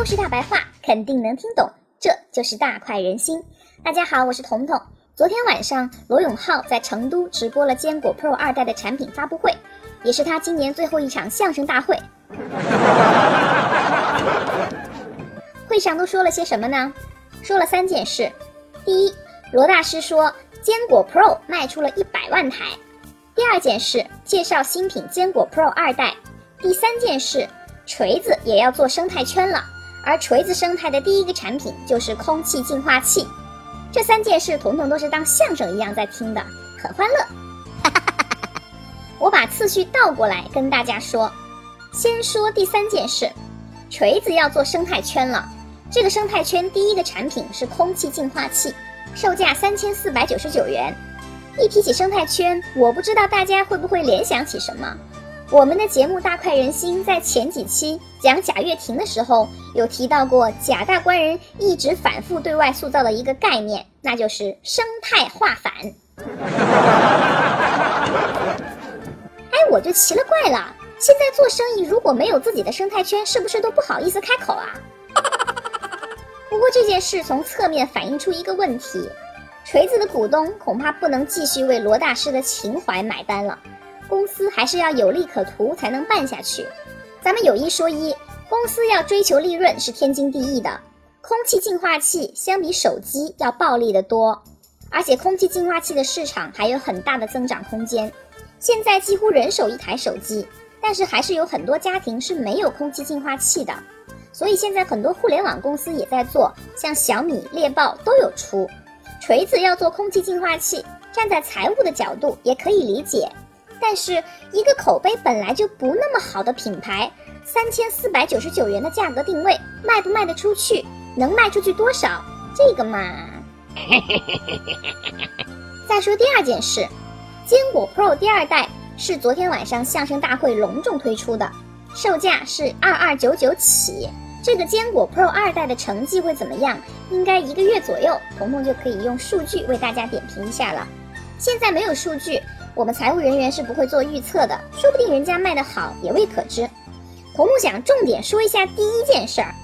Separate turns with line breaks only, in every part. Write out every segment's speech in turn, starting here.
都是大白话，肯定能听懂。这就是大快人心。大家好，我是彤彤。昨天晚上，罗永浩在成都直播了坚果 Pro 二代的产品发布会，也是他今年最后一场相声大会。会上都说了些什么呢？说了三件事。第一，罗大师说坚果 Pro 卖出了一百万台。第二件事，介绍新品坚果 Pro 二代。第三件事，锤子也要做生态圈了，而锤子生态的第一个产品就是空气净化器。这三件事，彤彤都是当相声一样在听的，很欢乐。我把次序倒过来跟大家说，先说第三件事，锤子要做生态圈了。这个生态圈第一个产品是空气净化器，售价三千四百九十九元。一提起生态圈，我不知道大家会不会联想起什么。我们的节目大快人心在前几期讲贾跃亭的时候，有提到过贾大官人一直反复对外塑造的一个概念，那就是生态化反。哎，我就奇了怪了，现在做生意如果没有自己的生态圈，是不是都不好意思开口啊？不过这件事从侧面反映出一个问题。锤子的股东恐怕不能继续为罗大师的情怀买单了，公司还是要有利可图才能办下去。咱们有一说一，公司要追求利润是天经地义的。空气净化器相比手机要暴利得多，而且空气净化器的市场还有很大的增长空间。现在几乎人手一台手机，但是还是有很多家庭是没有空气净化器的。所以现在很多互联网公司也在做，像小米、猎豹都有出。锤子要做空气净化器，站在财务的角度也可以理解。但是一个口碑本来就不那么好的品牌，三千四百九十九元的价格定位，卖不卖得出去？能卖出去多少？这个嘛。再说第二件事，坚果 Pro 第二代是昨天晚上相声大会隆重推出的，售价是二二九九起。这个坚果 Pro 二代的成绩会怎么样？应该一个月左右，彤彤就可以用数据为大家点评一下了。现在没有数据，我们财务人员是不会做预测的，说不定人家卖得好也未可知。彤彤想重点说一下第一件事儿：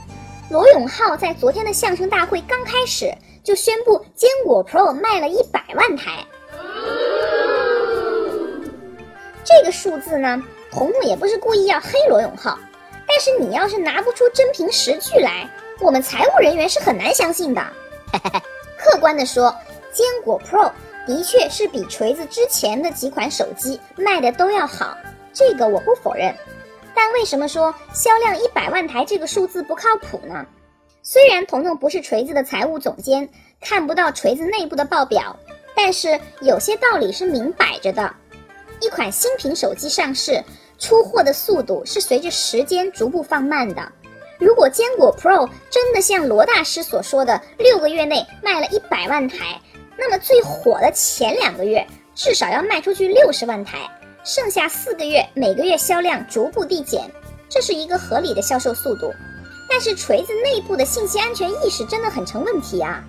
罗永浩在昨天的相声大会刚开始就宣布坚果 Pro 卖了一百万台。这个数字呢，彤彤也不是故意要黑罗永浩。但是你要是拿不出真凭实据来，我们财务人员是很难相信的。客观的说，坚果 Pro 的确是比锤子之前的几款手机卖的都要好，这个我不否认。但为什么说销量一百万台这个数字不靠谱呢？虽然彤彤不是锤子的财务总监，看不到锤子内部的报表，但是有些道理是明摆着的。一款新品手机上市。出货的速度是随着时间逐步放慢的。如果坚果 Pro 真的像罗大师所说的六个月内卖了一百万台，那么最火的前两个月至少要卖出去六十万台，剩下四个月每个月销量逐步递减，这是一个合理的销售速度。但是锤子内部的信息安全意识真的很成问题啊！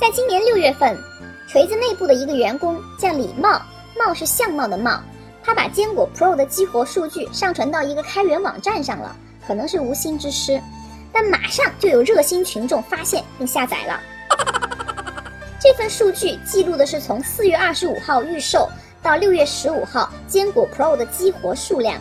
在今年六月份，锤子内部的一个员工叫李茂，茂是相貌的茂。他把坚果 Pro 的激活数据上传到一个开源网站上了，可能是无心之失，但马上就有热心群众发现并下载了。这份数据记录的是从四月二十五号预售到六月十五号坚果 Pro 的激活数量，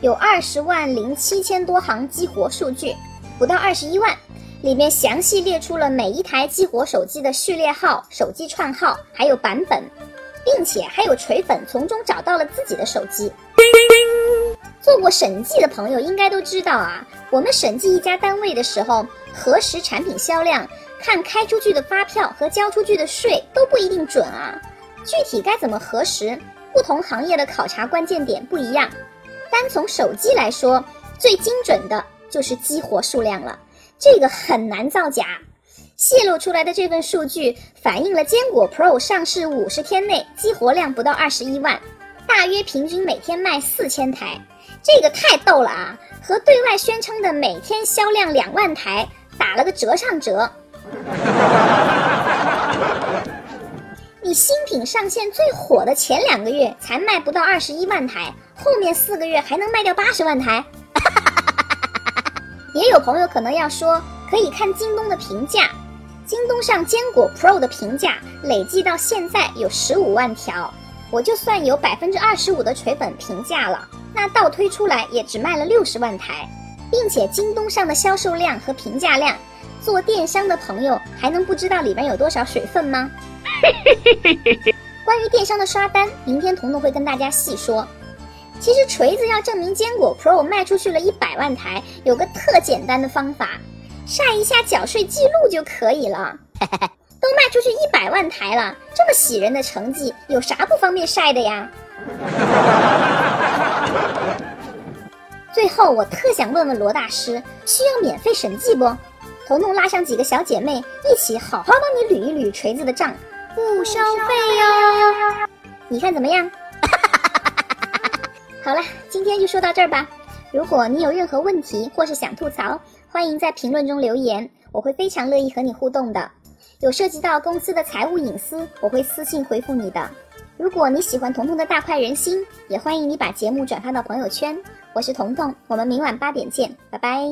有二十万零七千多行激活数据，不到二十一万，里面详细列出了每一台激活手机的序列号、手机串号还有版本。并且还有锤粉从中找到了自己的手机。做过审计的朋友应该都知道啊，我们审计一家单位的时候，核实产品销量，看开出去的发票和交出去的税都不一定准啊。具体该怎么核实？不同行业的考察关键点不一样。单从手机来说，最精准的就是激活数量了，这个很难造假。泄露出来的这份数据反映了坚果 Pro 上市五十天内激活量不到二十一万，大约平均每天卖四千台，这个太逗了啊！和对外宣称的每天销量两万台打了个折上折。你新品上线最火的前两个月才卖不到二十一万台，后面四个月还能卖掉八十万台？也有朋友可能要说，可以看京东的评价，京东上坚果 Pro 的评价累计到现在有十五万条，我就算有百分之二十五的锤粉评价了，那倒推出来也只卖了六十万台，并且京东上的销售量和评价量，做电商的朋友还能不知道里边有多少水分吗？关于电商的刷单，明天彤彤会跟大家细说。其实锤子要证明坚果 Pro 卖出去了一百万台，有个特简单的方法，晒一下缴税记录就可以了。都卖出去一百万台了，这么喜人的成绩，有啥不方便晒的呀？最后，我特想问问罗大师，需要免费审计不？彤彤拉上几个小姐妹，一起好好帮你捋一捋锤子的账，不收费哟。你看怎么样？好了，今天就说到这儿吧。如果你有任何问题或是想吐槽，欢迎在评论中留言，我会非常乐意和你互动的。有涉及到公司的财务隐私，我会私信回复你的。如果你喜欢彤彤的大快人心，也欢迎你把节目转发到朋友圈。我是彤彤，我们明晚八点见，拜拜。